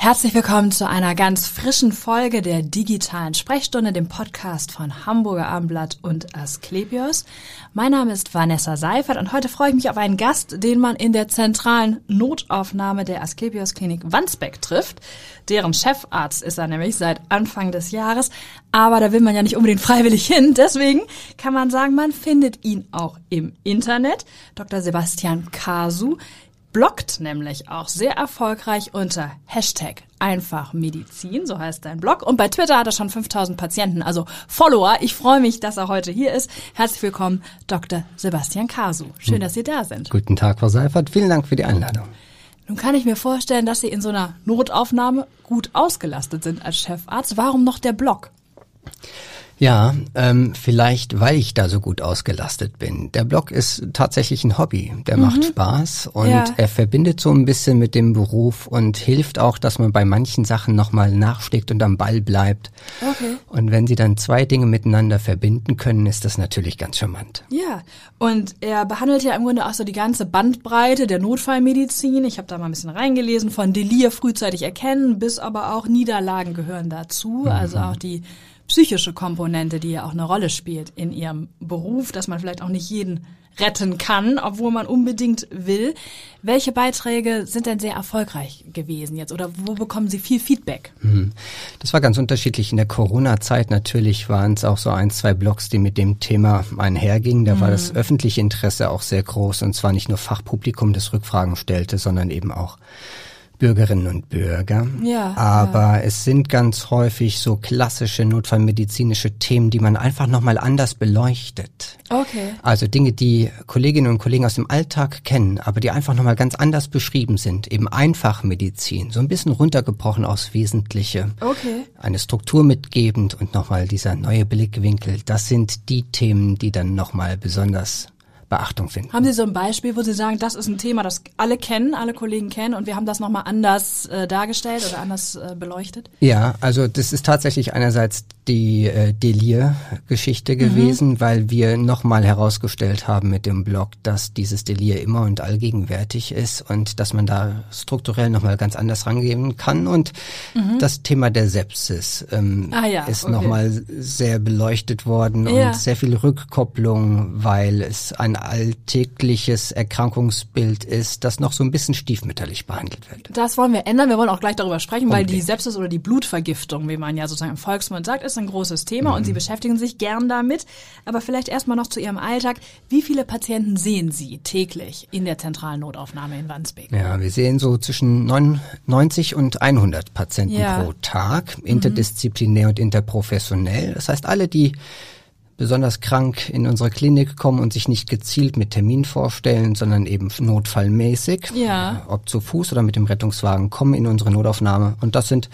Herzlich willkommen zu einer ganz frischen Folge der digitalen Sprechstunde, dem Podcast von Hamburger Abendblatt und Asklepios. Mein Name ist Vanessa Seifert und heute freue ich mich auf einen Gast, den man in der zentralen Notaufnahme der Asklepios Klinik Wandsbeck trifft. Deren Chefarzt ist er nämlich seit Anfang des Jahres, aber da will man ja nicht unbedingt freiwillig hin. Deswegen kann man sagen, man findet ihn auch im Internet. Dr. Sebastian Kasu bloggt nämlich auch sehr erfolgreich unter Hashtag Einfachmedizin, so heißt sein Blog. Und bei Twitter hat er schon 5000 Patienten, also Follower. Ich freue mich, dass er heute hier ist. Herzlich willkommen, Dr. Sebastian Kasu. Schön, dass Sie da sind. Guten Tag, Frau Seifert. Vielen Dank für die Einladung. Nun kann ich mir vorstellen, dass Sie in so einer Notaufnahme gut ausgelastet sind als Chefarzt. Warum noch der Blog? Ja, ähm, vielleicht, weil ich da so gut ausgelastet bin. Der Blog ist tatsächlich ein Hobby. Der mhm. macht Spaß und ja. er verbindet so ein bisschen mit dem Beruf und hilft auch, dass man bei manchen Sachen nochmal nachschlägt und am Ball bleibt. Okay. Und wenn sie dann zwei Dinge miteinander verbinden können, ist das natürlich ganz charmant. Ja, und er behandelt ja im Grunde auch so die ganze Bandbreite der Notfallmedizin. Ich habe da mal ein bisschen reingelesen, von Delir frühzeitig erkennen bis aber auch Niederlagen gehören dazu. Mhm. Also auch die psychische Komponente, die ja auch eine Rolle spielt in ihrem Beruf, dass man vielleicht auch nicht jeden retten kann, obwohl man unbedingt will. Welche Beiträge sind denn sehr erfolgreich gewesen jetzt oder wo bekommen Sie viel Feedback? Mhm. Das war ganz unterschiedlich. In der Corona-Zeit natürlich waren es auch so ein, zwei Blogs, die mit dem Thema einhergingen. Da mhm. war das öffentliche Interesse auch sehr groß und zwar nicht nur Fachpublikum, das Rückfragen stellte, sondern eben auch Bürgerinnen und Bürger. Ja, Aber ja. es sind ganz häufig so klassische notfallmedizinische Themen, die man einfach nochmal anders beleuchtet. Okay. Also Dinge, die Kolleginnen und Kollegen aus dem Alltag kennen, aber die einfach nochmal ganz anders beschrieben sind. Eben Einfachmedizin, so ein bisschen runtergebrochen aufs Wesentliche. Okay. Eine Struktur mitgebend und nochmal dieser neue Blickwinkel. Das sind die Themen, die dann nochmal besonders Beachtung finden. Haben Sie so ein Beispiel, wo Sie sagen, das ist ein Thema, das alle kennen, alle Kollegen kennen und wir haben das nochmal anders äh, dargestellt oder anders äh, beleuchtet? Ja, also das ist tatsächlich einerseits die äh, Delir-Geschichte mhm. gewesen, weil wir nochmal herausgestellt haben mit dem Blog, dass dieses Delir immer und allgegenwärtig ist und dass man da strukturell nochmal ganz anders rangehen kann. Und mhm. das Thema der Sepsis ähm, ah, ja, ist okay. nochmal sehr beleuchtet worden ja. und sehr viel Rückkopplung, weil es ein alltägliches Erkrankungsbild ist, das noch so ein bisschen stiefmütterlich behandelt wird. Das wollen wir ändern. Wir wollen auch gleich darüber sprechen, Unbedingt. weil die Sepsis oder die Blutvergiftung, wie man ja sozusagen im Volksmund sagt, ist ein großes Thema mhm. und Sie beschäftigen sich gern damit. Aber vielleicht erstmal noch zu Ihrem Alltag. Wie viele Patienten sehen Sie täglich in der zentralen Notaufnahme in Wandsbek? Ja, wir sehen so zwischen 90 und 100 Patienten ja. pro Tag, interdisziplinär mhm. und interprofessionell. Das heißt, alle, die besonders krank in unsere Klinik kommen und sich nicht gezielt mit Termin vorstellen, sondern eben notfallmäßig, ja. ob zu Fuß oder mit dem Rettungswagen, kommen in unsere Notaufnahme. Und das sind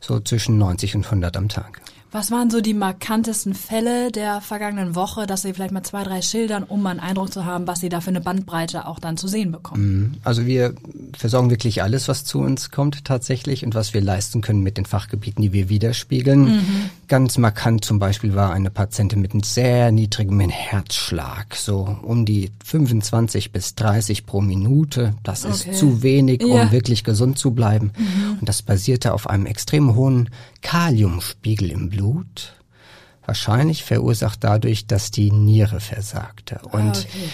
so zwischen 90 und 100 am Tag. Was waren so die markantesten Fälle der vergangenen Woche, dass Sie vielleicht mal zwei, drei schildern, um mal einen Eindruck zu haben, was Sie da für eine Bandbreite auch dann zu sehen bekommen? Mhm. Also wir versorgen wirklich alles, was zu uns kommt tatsächlich und was wir leisten können mit den Fachgebieten, die wir widerspiegeln. Mhm. Ganz markant zum Beispiel war eine Patientin mit einem sehr niedrigem Herzschlag, so um die 25 bis 30 pro Minute. Das okay. ist zu wenig, um ja. wirklich gesund zu bleiben. Mhm. Und das basierte auf einem extrem hohen Kaliumspiegel im Blut, wahrscheinlich verursacht dadurch, dass die Niere versagte. Und ah, okay.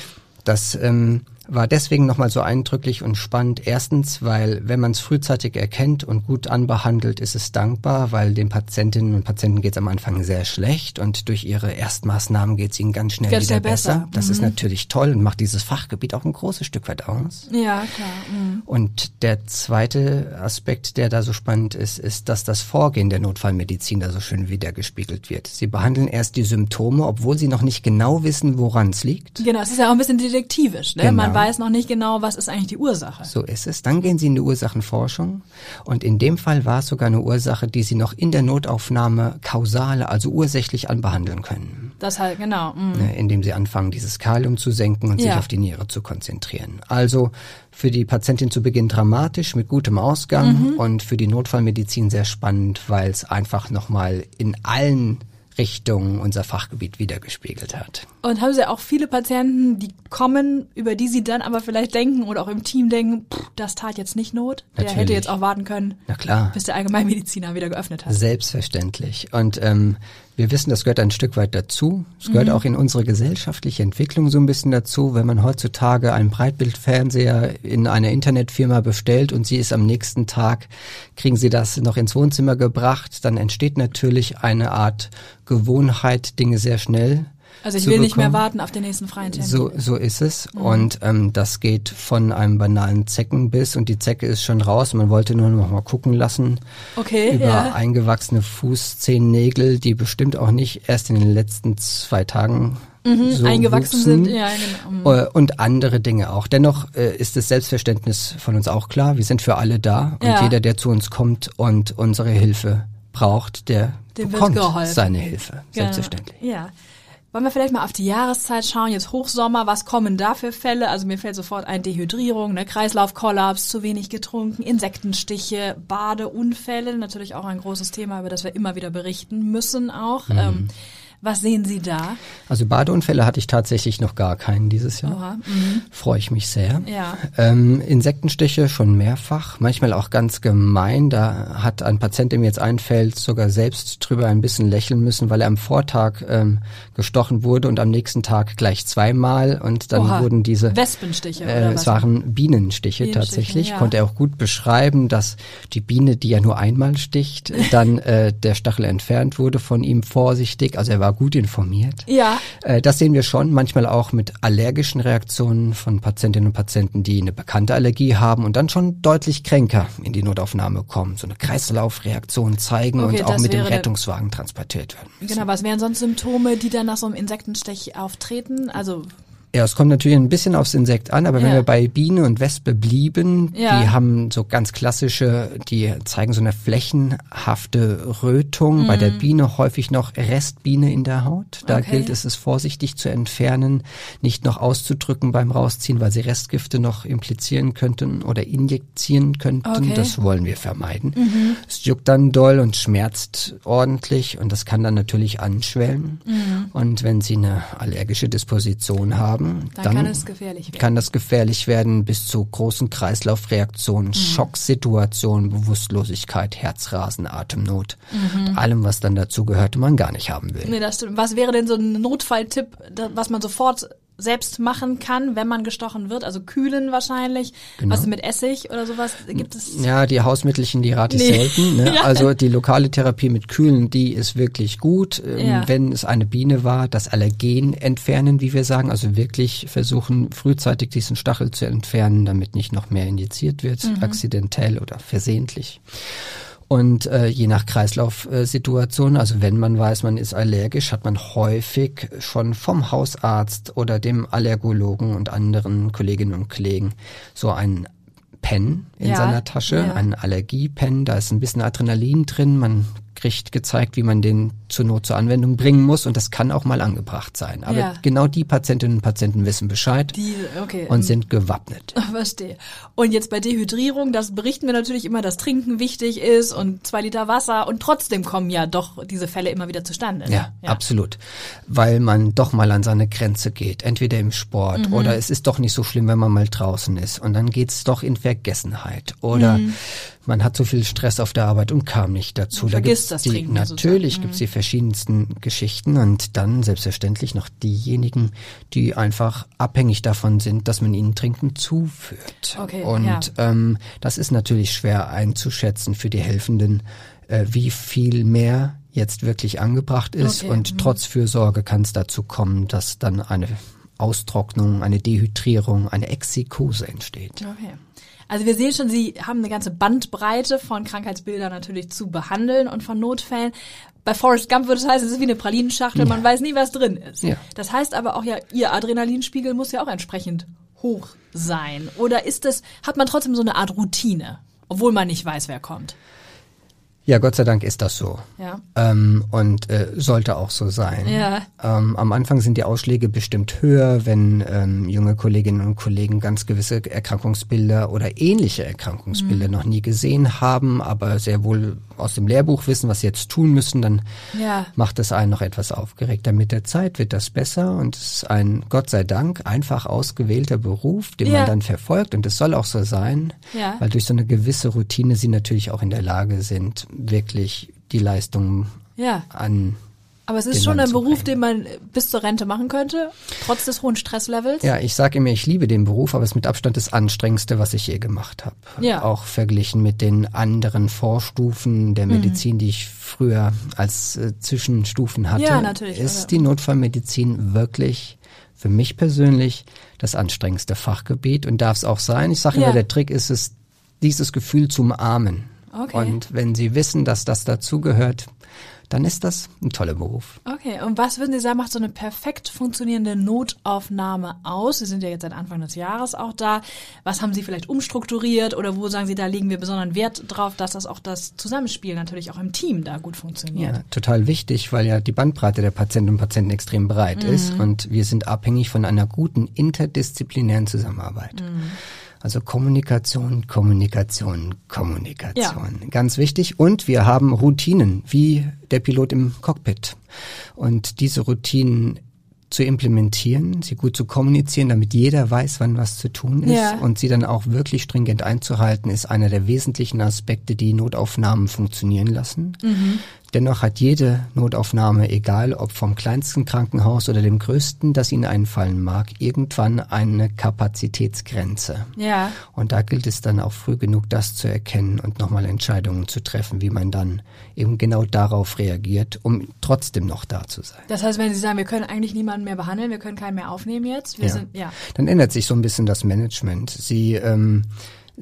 das ähm, war deswegen nochmal so eindrücklich und spannend. Erstens, weil wenn man es frühzeitig erkennt und gut anbehandelt, ist es dankbar, weil den Patientinnen und Patienten geht es am Anfang sehr schlecht und durch ihre Erstmaßnahmen geht es ihnen ganz schnell Geht's wieder besser. besser. Das mhm. ist natürlich toll und macht dieses Fachgebiet auch ein großes Stück weit aus. Ja, klar. Mhm. Und der zweite Aspekt, der da so spannend ist, ist, dass das Vorgehen der Notfallmedizin da so schön wiedergespiegelt wird. Sie behandeln erst die Symptome, obwohl sie noch nicht genau wissen, woran es liegt. Genau, es ist ja auch ein bisschen detektivisch. Ne? Genau. Man weiß noch nicht genau, was ist eigentlich die Ursache. So ist es. Dann gehen Sie in die Ursachenforschung. Und in dem Fall war es sogar eine Ursache, die Sie noch in der Notaufnahme kausale, also ursächlich anbehandeln können. Das halt, genau. Mhm. Ne, indem Sie anfangen, dieses Kalium zu senken und ja. sich auf die Niere zu konzentrieren. Also für die Patientin zu Beginn dramatisch mit gutem Ausgang mhm. und für die Notfallmedizin sehr spannend, weil es einfach nochmal in allen Richtungen unser Fachgebiet wiedergespiegelt hat. Und haben Sie auch viele Patienten, die kommen, über die Sie dann aber vielleicht denken oder auch im Team denken, pff, das tat jetzt nicht Not. Der Natürlich. hätte jetzt auch warten können, Na klar. bis der Allgemeinmediziner wieder geöffnet hat. Selbstverständlich. Und ähm, wir wissen, das gehört ein Stück weit dazu. Es gehört auch in unsere gesellschaftliche Entwicklung so ein bisschen dazu. Wenn man heutzutage einen Breitbildfernseher in einer Internetfirma bestellt und sie ist am nächsten Tag, kriegen sie das noch ins Wohnzimmer gebracht, dann entsteht natürlich eine Art Gewohnheit, Dinge sehr schnell Also ich will nicht mehr bekommen. warten auf den nächsten freien Termin. So, so ist es. Und ähm, das geht von einem banalen Zeckenbiss und die Zecke ist schon raus. Man wollte nur noch mal gucken lassen Okay, über ja. eingewachsene Fußzehennägel, die bestimmt auch nicht erst in den letzten zwei Tagen so Mhm, eingewachsen wuchsen. sind. Ja, genau. Äh, Und andere Dinge auch. Dennoch äh, ist das Selbstverständnis von uns auch klar. Wir sind für alle da und Ja. jeder, der zu uns kommt und unsere Hilfe braucht, der Dem bekommt seine Hilfe. Genau. Selbstverständlich. Ja. Wollen wir vielleicht mal auf die Jahreszeit schauen? Jetzt Hochsommer, was kommen da für Fälle? Also mir fällt sofort ein Dehydrierung, ne? Kreislaufkollaps, zu wenig getrunken, Insektenstiche, Badeunfälle, natürlich auch ein großes Thema, über das wir immer wieder berichten müssen auch. Mhm. Ähm, was sehen Sie da? Also Badeunfälle hatte ich tatsächlich noch gar keinen dieses Jahr. Mhm. Freue ich mich sehr. Ja. Ähm, Insektenstiche schon mehrfach, manchmal auch ganz gemein. Da hat ein Patient, der mir jetzt einfällt, sogar selbst drüber ein bisschen lächeln müssen, weil er am Vortag ähm, gestochen wurde und am nächsten Tag gleich zweimal und dann Oha. wurden diese Wespenstiche äh, oder es was? waren Bienenstiche, Bienenstiche, tatsächlich. ja. Konnte er auch gut beschreiben, dass die Biene, die ja nur einmal sticht, dann äh, der Stachel entfernt wurde von ihm vorsichtig. Also er war gut informiert. Ja. Äh, das sehen wir schon, manchmal auch mit allergischen Reaktionen von Patientinnen und Patienten, die eine bekannte Allergie haben und dann schon deutlich kränker in die Notaufnahme kommen, so eine Kreislaufreaktion zeigen Okay, und auch mit dem Rettungswagen transportiert werden. müssen. Genau, was wären sonst Symptome, die dann nach so einem Insektenstich auftreten? Also Ja, es kommt natürlich ein bisschen aufs Insekt an, aber wenn Ja. wir bei Biene und Wespe blieben, Ja. die haben so ganz klassische, die zeigen so eine flächenhafte Rötung. Bei der Biene häufig noch Restbiene in der Haut. Da Mhm. Okay. gilt es, es vorsichtig zu entfernen, nicht noch auszudrücken beim Rausziehen, weil sie Restgifte noch implizieren könnten oder injizieren könnten. Okay. Mhm. Das wollen wir vermeiden. Es juckt dann doll und schmerzt ordentlich und das kann dann natürlich anschwellen. Mhm. Und wenn Sie eine allergische Disposition haben, dann, dann, kann es gefährlich werden. kann das gefährlich werden bis zu großen Kreislaufreaktionen, Mhm. Schocksituationen, Bewusstlosigkeit, Herzrasen, Atemnot, Mhm. und allem, was dann dazu gehört und man gar nicht haben will. Nee, das stimmt. Was wäre denn so ein Notfalltipp, was man sofort selbst machen kann, wenn man gestochen wird? Also kühlen wahrscheinlich. Genau. Was mit Essig oder sowas? Gibt es? Ja, die Hausmittelchen, die rate ich Nee. selten. Ne? Ja. Also die lokale Therapie mit Kühlen, die ist wirklich gut. Ähm, Ja. Wenn es eine Biene war, das Allergen entfernen, wie wir sagen. Also wirklich versuchen, frühzeitig diesen Stachel zu entfernen, damit nicht noch mehr injiziert wird, Mhm. akzidentell oder versehentlich. Und äh, je nach Kreislaufsituation, also wenn man weiß, man ist allergisch, hat man häufig schon vom Hausarzt oder dem Allergologen und anderen Kolleginnen und Kollegen so einen Pen in Ja, seiner Tasche, ja. einen Allergiepen, da ist ein bisschen Adrenalin drin, man kriegt gezeigt, wie man den zur Not zur Anwendung bringen muss und das kann auch mal angebracht sein. Aber Ja. genau die Patientinnen und Patienten wissen Bescheid Die, okay. und sind gewappnet. Verstehe. Und jetzt bei Dehydrierung, das berichten wir natürlich immer, dass Trinken wichtig ist und zwei Liter Wasser und trotzdem kommen ja doch diese Fälle immer wieder zustande. ne? Ja, absolut. Weil man doch mal an seine Grenze geht, entweder im Sport Mhm. oder es ist doch nicht so schlimm, wenn man mal draußen ist und dann geht's doch in Vergessenheit oder Mhm. Man hat so viel Stress auf der Arbeit und kam nicht dazu. Man da vergisst das die, Trinken Natürlich sozusagen. gibt's die verschiedensten Geschichten und dann selbstverständlich noch diejenigen, die einfach abhängig davon sind, dass man ihnen Trinken zuführt. Okay, und ja. ähm, das ist natürlich schwer einzuschätzen für die Helfenden, äh, wie viel mehr jetzt wirklich angebracht ist Okay, und mhm. trotz Fürsorge kann es dazu kommen, dass dann eine Austrocknung, eine Dehydrierung, eine Exikose entsteht. Okay. Also wir sehen schon, Sie haben eine ganze Bandbreite von Krankheitsbildern natürlich zu behandeln und von Notfällen. Bei Forrest Gump würde es heißen, es ist wie eine Pralinenschachtel, man weiß nie, was drin ist. Ja. Das heißt aber auch ja, Ihr Adrenalinspiegel muss ja auch entsprechend hoch sein. Oder ist es, hat man trotzdem so eine Art Routine, obwohl man nicht weiß, wer kommt? Ja, Gott sei Dank ist das so. Ja. Ähm, und äh, sollte auch so sein. Ja. Ähm, am Anfang sind die Ausschläge bestimmt höher, wenn ähm, junge Kolleginnen und Kollegen ganz gewisse Erkrankungsbilder oder ähnliche Erkrankungsbilder Mhm. noch nie gesehen haben, aber sehr wohl aus dem Lehrbuch wissen, was sie jetzt tun müssen, dann Ja. macht es einen noch etwas aufgeregter. Mit der Zeit wird das besser und es ist ein, Gott sei Dank, einfach ausgewählter Beruf, den Ja. man dann verfolgt und es soll auch so sein, Ja. weil durch so eine gewisse Routine sie natürlich auch in der Lage sind, wirklich die Leistung Ja. an Aber es ist schon ein Beruf, den man bis zur Rente machen könnte, trotz des hohen Stresslevels. Ja, ich sage immer, ich liebe den Beruf, aber es ist mit Abstand das anstrengendste, was ich je gemacht habe. Ja. Auch verglichen mit den anderen Vorstufen der Mhm. Medizin, die ich früher als äh, Zwischenstufen hatte, Ja, natürlich, ist also- die Notfallmedizin wirklich für mich persönlich das anstrengendste Fachgebiet und darf es auch sein. Ich sage Ja. immer, der Trick ist es, dieses Gefühl zu umarmen. Okay. Und wenn Sie wissen, dass das dazugehört, dann ist das ein toller Beruf. Okay, und was würden Sie sagen, macht so eine perfekt funktionierende Notaufnahme aus? Sie sind ja jetzt seit Anfang des Jahres auch da. Was haben Sie vielleicht umstrukturiert oder wo sagen Sie, da legen wir besonderen Wert drauf, dass das auch das Zusammenspiel natürlich auch im Team da gut funktioniert? Ja, total wichtig, weil ja die Bandbreite der Patientinnen und Patienten extrem breit ist und wir sind abhängig von einer guten interdisziplinären Zusammenarbeit. Also Kommunikation, Kommunikation, Kommunikation. Ganz wichtig. Und wir haben Routinen, wie der Pilot im Cockpit. Und diese Routinen zu implementieren, sie gut zu kommunizieren, damit jeder weiß, wann was zu tun ist Ja. und sie dann auch wirklich stringent einzuhalten, ist einer der wesentlichen Aspekte, die Notaufnahmen funktionieren lassen. Dennoch hat jede Notaufnahme, egal ob vom kleinsten Krankenhaus oder dem größten, das Ihnen einfallen mag, irgendwann eine Kapazitätsgrenze. Ja. Und da gilt es dann auch früh genug, das zu erkennen und nochmal Entscheidungen zu treffen, wie man dann eben genau darauf reagiert, um trotzdem noch da zu sein. Das heißt, wenn Sie sagen, wir können eigentlich niemanden mehr behandeln, wir können keinen mehr aufnehmen jetzt, wir Ja. sind, ja. Dann ändert sich so ein bisschen das Management. Sie, ähm,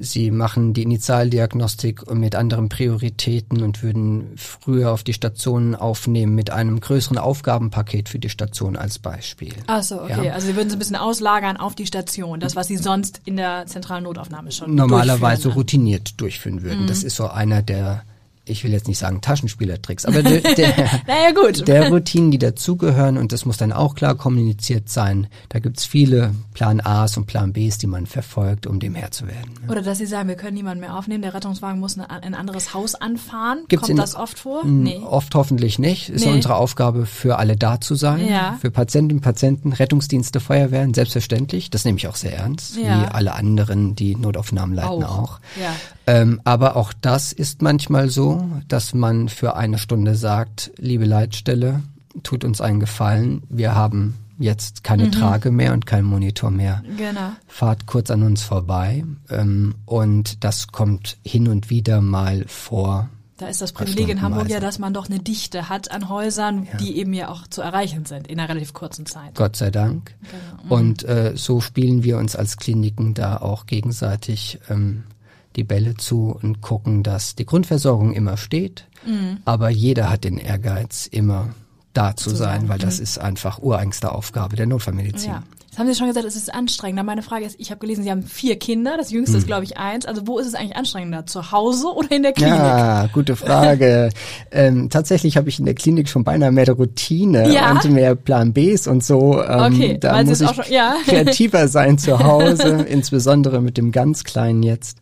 Sie machen die Initialdiagnostik mit anderen Prioritäten und würden früher auf die Stationen aufnehmen mit einem größeren Aufgabenpaket für die Station als Beispiel. Ach so, okay. Ja. Also Sie würden es ein bisschen auslagern auf die Station, das, was Sie sonst in der zentralen Notaufnahme schon Normalerweise durchführen. routiniert durchführen würden. Mhm. Das ist so einer der, ich will jetzt nicht sagen Taschenspielertricks, aber der, der, Naja, gut. der Routinen, die dazugehören und das muss dann auch klar kommuniziert sein. Da gibt's viele Plan A's und Plan B's, die man verfolgt, um dem Herr zu werden. Oder dass Sie sagen, wir können niemanden mehr aufnehmen, der Rettungswagen muss eine, ein anderes Haus anfahren. Gibt's Kommt in- das oft vor? Nee. Oft hoffentlich nicht. Ist ja Nee. unsere Aufgabe, für alle da zu sein. Ja. Für Patientinnen, Patienten, Rettungsdienste, Feuerwehren, selbstverständlich. Das nehme ich auch sehr ernst. Ja. Wie alle anderen, die Notaufnahmen leiten Auch. auch. Ja. Ähm, aber auch das ist manchmal so, dass man für eine Stunde sagt, liebe Leitstelle, tut uns einen Gefallen. Wir haben jetzt keine Mhm. Trage mehr und keinen Monitor mehr. Genau. Fahrt kurz an uns vorbei. Ähm, und das kommt hin und wieder mal vor. Da ist das Privileg in. Hamburg ja, dass man doch eine Dichte hat an Häusern, die eben ja auch zu erreichen sind in einer relativ kurzen Zeit. Gott sei Dank. Genau. Und äh, so spielen wir uns als Kliniken da auch gegenseitig ähm, die Bälle zu und gucken, dass die Grundversorgung immer steht, aber jeder hat den Ehrgeiz, immer da zu, Mhm. Zu sein, sein, weil das ist einfach ureigenste Aufgabe der Notfallmedizin. Ja. Jetzt haben Sie schon gesagt, es ist anstrengender. Meine Frage ist, ich habe gelesen, Sie haben vier Kinder, das jüngste Hm. ist, glaube ich, eins. Also wo ist es eigentlich anstrengender? Zu Hause oder in der Klinik? Ja, gute Frage. ähm, tatsächlich habe ich in der Klinik schon beinahe mehr Routine Ja? und mehr Plan Bs und so. Ähm, Okay, da weil Sie muss es ich auch schon- ja. kreativer sein zu Hause, insbesondere mit dem ganz Kleinen jetzt.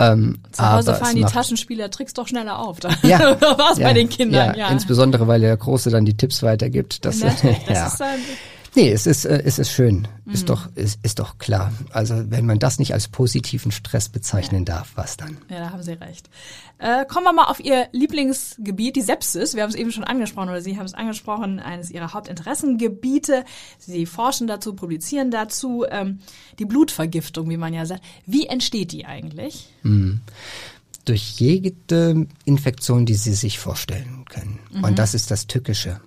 Ähm, Zu Hause fallen die macht- Taschenspieler-Tricks doch schneller auf. Da Ja, war es ja, bei den Kindern, ja. Insbesondere, weil der Große dann die Tipps weitergibt. Das, Natürlich, das ja. ist dann, Nee, es ist, äh, es ist schön. Mhm. Ist doch, ist, ist doch klar. Also, wenn man das nicht als positiven Stress bezeichnen darf, was dann? ja, da haben Sie recht. Äh, kommen wir mal auf Ihr Lieblingsgebiet, die Sepsis. Wir haben es eben schon angesprochen oder Sie haben es angesprochen, eines Ihrer Hauptinteressengebiete. Sie forschen dazu, publizieren dazu. Ähm, die Blutvergiftung, wie man ja sagt. Wie entsteht die eigentlich? durch jede Infektion, die Sie sich vorstellen können. Mhm. Und das ist das Tückische.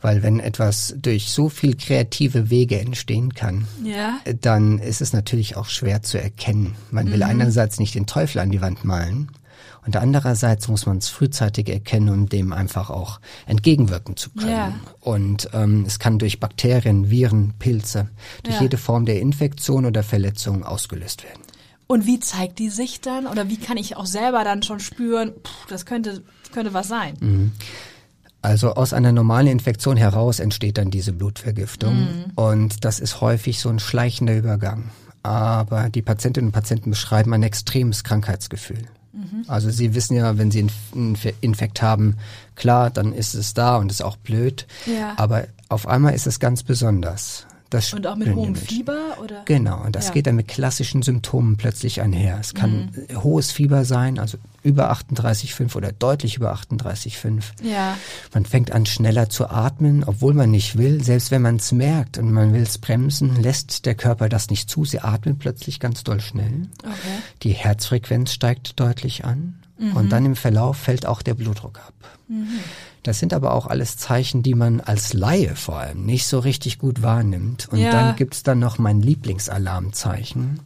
Weil wenn etwas durch so viel kreative Wege entstehen kann, Ja. dann ist es natürlich auch schwer zu erkennen. Man Mhm. will einerseits nicht den Teufel an die Wand malen und andererseits muss man es frühzeitig erkennen, um dem einfach auch entgegenwirken zu können. Ja. Und ähm, es kann durch Bakterien, Viren, Pilze, durch Ja. jede Form der Infektion oder Verletzung ausgelöst werden. Und wie zeigt die sich dann? Oder wie kann ich auch selber dann schon spüren, pff, das könnte, könnte was sein? Mhm. Also aus einer normalen Infektion heraus entsteht dann diese Blutvergiftung. Mhm. Und das ist häufig so ein schleichender Übergang. Aber die Patientinnen und Patienten beschreiben ein extremes Krankheitsgefühl. Mhm. Also sie wissen ja, wenn sie einen Infekt haben, klar, dann ist es da und ist auch blöd. Ja. Aber auf einmal ist es ganz besonders. Das und auch mit hohem Fieber oder? Genau, und das ja. geht dann mit klassischen Symptomen plötzlich einher. Es kann mhm. hohes Fieber sein, also über 38,5 oder deutlich über 38,5. Ja. Man fängt an schneller zu atmen, obwohl man nicht will. Selbst wenn man es merkt und man will es bremsen, lässt der Körper das nicht zu. Sie atmen plötzlich ganz doll schnell. Okay. Die Herzfrequenz steigt deutlich an. Mhm. Und dann im Verlauf fällt auch der Blutdruck ab. Mhm. Das sind aber auch alles Zeichen, die man als Laie vor allem nicht so richtig gut wahrnimmt. Und ja. dann gibt's dann noch mein Lieblingsalarmzeichen.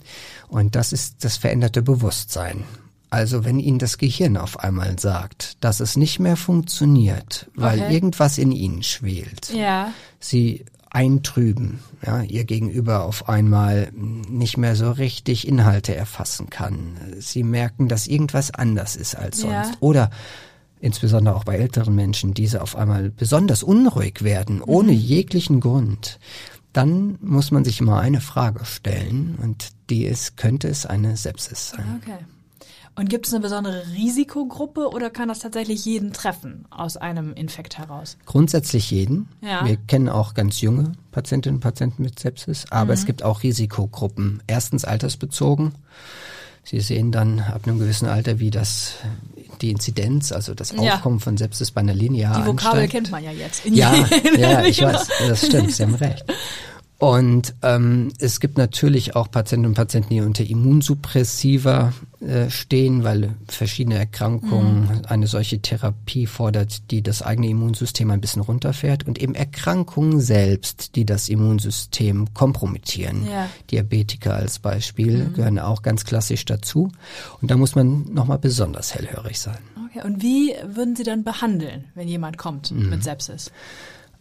Und das ist das veränderte Bewusstsein. Also wenn Ihnen das Gehirn auf einmal sagt, dass es nicht mehr funktioniert, weil okay. irgendwas in Ihnen schwelt, ja. Sie eintrüben, ja, ihr Gegenüber auf einmal nicht mehr so richtig Inhalte erfassen kann. Sie merken, dass irgendwas anders ist als sonst. Ja. Oder insbesondere auch bei älteren Menschen, diese auf einmal besonders unruhig werden, ohne mhm. jeglichen Grund, dann muss man sich immer eine Frage stellen und die ist, könnte es eine Sepsis sein? Okay. Und gibt es eine besondere Risikogruppe oder kann das tatsächlich jeden treffen aus einem Infekt heraus? Grundsätzlich jeden. Ja. Wir kennen auch ganz junge Patientinnen und Patienten mit Sepsis, aber mhm. es gibt auch Risikogruppen. Erstens altersbezogen. Sie sehen dann ab einem gewissen Alter, wie das die Inzidenz, also das Aufkommen ja. von Sepsis bei einer linearen Die Vokabel ansteigt. kennt man ja jetzt. Ja, ja, ich weiß, das stimmt, Sie haben recht. Und ähm, es gibt natürlich auch Patienten und Patienten, die unter Immunsuppressiva äh, stehen, weil verschiedene Erkrankungen mhm. eine solche Therapie fordert, die das eigene Immunsystem ein bisschen runterfährt und eben Erkrankungen selbst, die das Immunsystem kompromittieren. Ja. Diabetiker als Beispiel mhm. gehören auch ganz klassisch dazu. Und da muss man nochmal besonders hellhörig sein. Okay, und wie würden Sie dann behandeln, wenn jemand kommt mhm. mit Sepsis?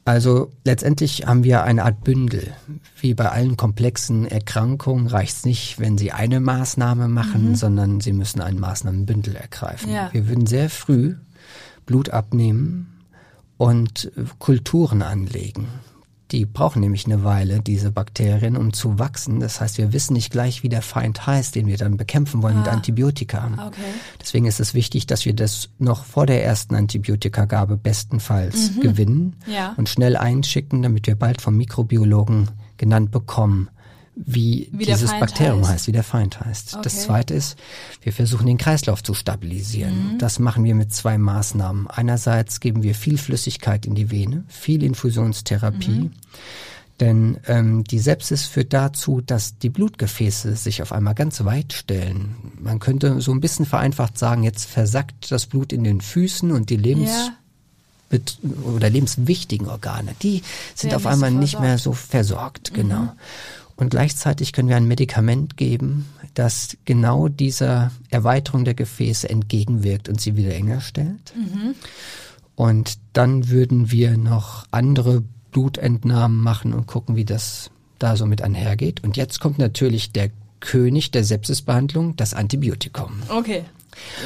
Also letztendlich haben wir eine Art Bündel. Wie bei allen komplexen Erkrankungen reicht es nicht, wenn Sie eine Maßnahme machen, mhm. sondern Sie müssen ein Maßnahmenbündel ergreifen. Ja. Wir würden sehr früh Blut abnehmen und Kulturen anlegen. Die brauchen nämlich eine Weile, diese Bakterien, um zu wachsen. Das heißt, wir wissen nicht gleich, wie der Feind heißt, den wir dann bekämpfen wollen ah. mit Antibiotika. Okay. Deswegen ist es wichtig, dass wir das noch vor der ersten Antibiotikagabe bestenfalls mhm. gewinnen ja. und schnell einschicken, damit wir bald vom Mikrobiologen genannt bekommen, wie, wie dieses Bakterium heißt. heißt. wie der Feind heißt. Okay. Das zweite ist, wir versuchen den Kreislauf zu stabilisieren. Mhm. Das machen wir mit zwei Maßnahmen. Einerseits geben wir viel Flüssigkeit in die Vene, viel Infusionstherapie. Mhm. Denn ähm, die Sepsis führt dazu, dass die Blutgefäße sich auf einmal ganz weit stellen. Man könnte so ein bisschen vereinfacht sagen, jetzt versackt das Blut in den Füßen und die Lebens ja oder lebenswichtigen Organe, die sind auf einmal nicht mehr so versorgt, genau. Mhm. Und gleichzeitig können wir ein Medikament geben, das genau dieser Erweiterung der Gefäße entgegenwirkt und sie wieder enger stellt. Mhm. Und dann würden wir noch andere Blutentnahmen machen und gucken, wie das da so mit einhergeht. Und jetzt kommt natürlich der König der Sepsisbehandlung, das Antibiotikum. Okay.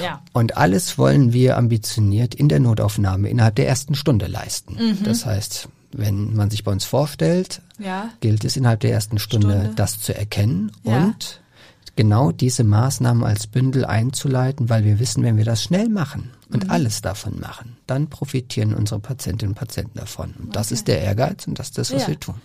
Ja. Und alles wollen wir ambitioniert in der Notaufnahme innerhalb der ersten Stunde leisten. Mhm. Das heißt, wenn man sich bei uns vorstellt, ja. gilt es innerhalb der ersten Stunde, Stunde. das zu erkennen ja. und genau diese Maßnahmen als Bündel einzuleiten, weil wir wissen, wenn wir das schnell machen und mhm. alles davon machen, dann profitieren unsere Patientinnen und Patienten davon. Und das okay. ist der Ehrgeiz und das ist das, was ja. wir tun.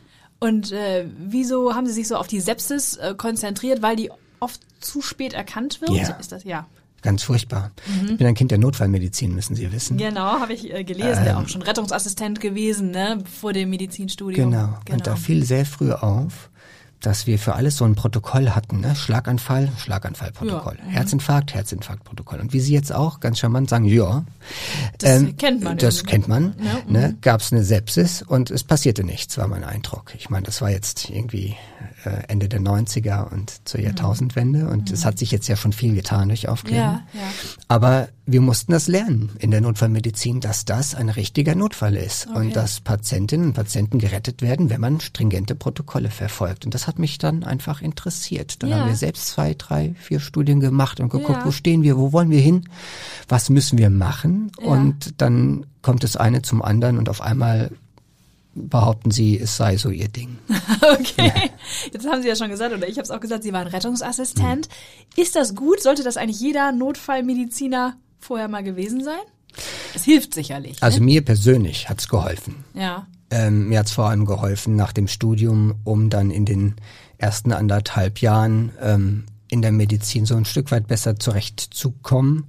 Und äh, wieso haben Sie sich so auf die Sepsis äh, konzentriert? Weil die oft zu spät erkannt wird? Ja. Ist das ja? Ganz furchtbar. Mhm. Ich bin ein Kind der Notfallmedizin, müssen Sie wissen. Genau, habe ich äh, gelesen. Ähm, der auch schon Rettungsassistent gewesen, ne, vor dem Medizinstudium. Genau. genau. Und da fiel sehr früh auf, dass wir für alles so ein Protokoll hatten, ne? Schlaganfall, Schlaganfallprotokoll, ja. Herzinfarkt, Herzinfarktprotokoll. Und wie Sie jetzt auch ganz charmant sagen, ja, das ähm, kennt man. Das irgendwie. kennt man. Ja. Ne? Mhm. Gab es eine Sepsis und es passierte nichts, war mein Eindruck. Ich meine, das war jetzt irgendwie Ende der 90er und zur mhm. Jahrtausendwende und es mhm. hat sich jetzt ja schon viel getan durch Aufklärung. Ja, ja. Aber wir mussten das lernen in der Notfallmedizin, dass das ein richtiger Notfall ist okay. und dass Patientinnen und Patienten gerettet werden, wenn man stringente Protokolle verfolgt. Und das hat mich dann einfach interessiert. Dann Ja. haben wir selbst zwei, drei, vier Studien gemacht und geguckt, wo stehen wir, wo wollen wir hin, was müssen wir machen und dann kommt das eine zum anderen und auf einmal behaupten sie, es sei so ihr Ding. Okay, jetzt haben Sie ja schon gesagt, oder ich habe es auch gesagt, Sie waren Rettungsassistent. Ist das gut? Sollte das eigentlich jeder Notfallmediziner vorher mal gewesen sein? Es hilft sicherlich. Also ne? mir persönlich hat's geholfen. Ja, Ähm, mir hat's vor allem geholfen nach dem Studium, um dann in den ersten anderthalb Jahren ähm, in der Medizin so ein Stück weit besser zurechtzukommen,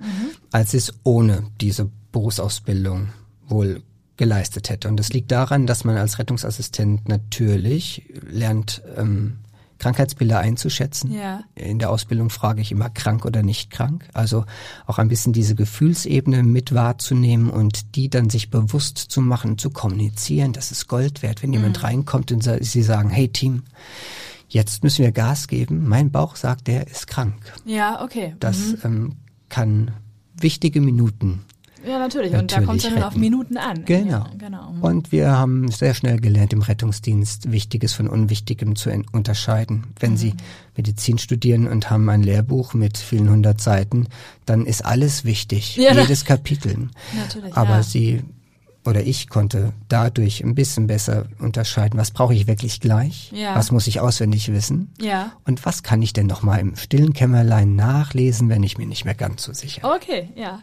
als es ohne diese Berufsausbildung wohl geleistet hätte. Und das liegt daran, dass man als Rettungsassistent natürlich lernt, ähm, Krankheitsbilder einzuschätzen. Ja. In der Ausbildung frage ich immer krank oder nicht krank. Also auch ein bisschen diese Gefühlsebene mit wahrzunehmen und die dann sich bewusst zu machen, zu kommunizieren. Das ist Gold wert, wenn jemand reinkommt und sie sagen, hey Team, jetzt müssen wir Gas geben. Mein Bauch sagt, der ist krank. ja, okay. Das ähm, kann wichtige Minuten Ja, natürlich. Und da Natürlich kommt es dann auf. Minuten an. Genau. Ja, genau. Und wir haben sehr schnell gelernt, im Rettungsdienst Wichtiges von Unwichtigem zu en- unterscheiden. Wenn Mhm. Sie Medizin studieren und haben ein Lehrbuch mit vielen hundert Seiten, dann ist alles wichtig, Ja, jedes Kapitel. Natürlich, Aber ja. Sie oder ich konnte dadurch ein bisschen besser unterscheiden, was brauche ich wirklich gleich, Ja. was muss ich auswendig wissen Ja. und was kann ich denn noch mal im stillen Kämmerlein nachlesen, wenn ich mir nicht mehr ganz so sicher bin. Okay, ja.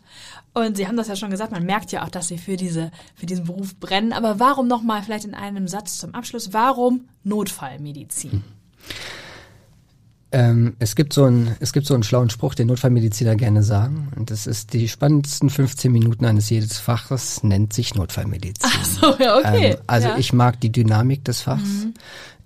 Und Sie haben das ja schon gesagt, man merkt ja auch, dass Sie für diese, für diesen Beruf brennen. Aber warum nochmal vielleicht in einem Satz zum Abschluss, warum Notfallmedizin? Ähm, es gibt so einen, es gibt so einen schlauen Spruch, den Notfallmediziner gerne sagen. Und das ist die spannendsten 15 Minuten eines jedes Faches nennt sich Notfallmedizin. So, ja, okay. Ähm, also ja. ich mag die Dynamik des Fachs.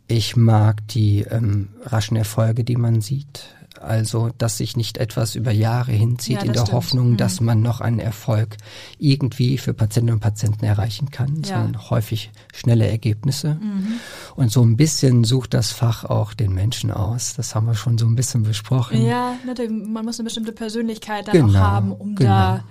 Ich mag die ähm, raschen Erfolge, die man sieht. Also, dass sich nicht etwas über Jahre hinzieht Ja, in der stimmt. Hoffnung, dass man noch einen Erfolg irgendwie für Patientinnen und Patienten erreichen kann, Ja. Mhm. sondern häufig schnelle Ergebnisse. Und so ein bisschen sucht das Fach auch den Menschen aus. Das haben wir schon so ein bisschen besprochen. Ja, natürlich. Man muss eine bestimmte Persönlichkeit dann Genau, auch haben, um genau. da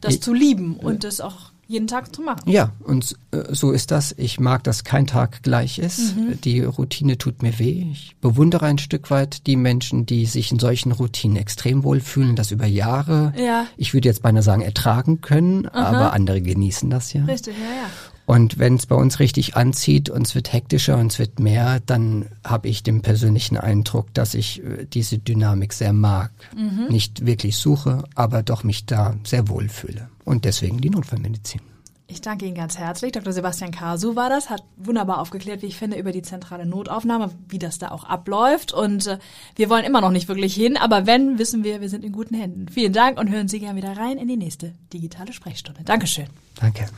das Ich- zu lieben und das auch jeden Tag zu machen. Ja, und äh, so ist das. Ich mag, dass kein Tag gleich ist. Mhm. Die Routine tut mir weh. Ich bewundere ein Stück weit die Menschen, die sich in solchen Routinen extrem wohlfühlen, das über Jahre, Ja. ich würde jetzt beinahe sagen, ertragen können, aber andere genießen das ja. Richtig, ja, ja. Und wenn es bei uns richtig anzieht und es wird hektischer und es wird mehr, dann habe ich den persönlichen Eindruck, dass ich äh, diese Dynamik sehr mag. Mhm. Nicht wirklich suche, aber doch mich da sehr wohl fühle. Und deswegen die Notfallmedizin. Ich danke Ihnen ganz herzlich. Dr. Sebastian Kasu war das, hat wunderbar aufgeklärt, wie ich finde, über die zentrale Notaufnahme, wie das da auch abläuft. Und äh, wir wollen immer noch nicht wirklich hin, aber wenn, wissen wir, wir sind in guten Händen. Vielen Dank und hören Sie gerne wieder rein in die nächste digitale Sprechstunde. Dankeschön. Danke.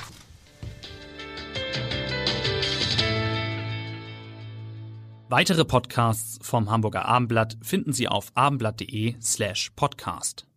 Weitere Podcasts vom Hamburger Abendblatt finden Sie auf abendblatt.de slash podcast.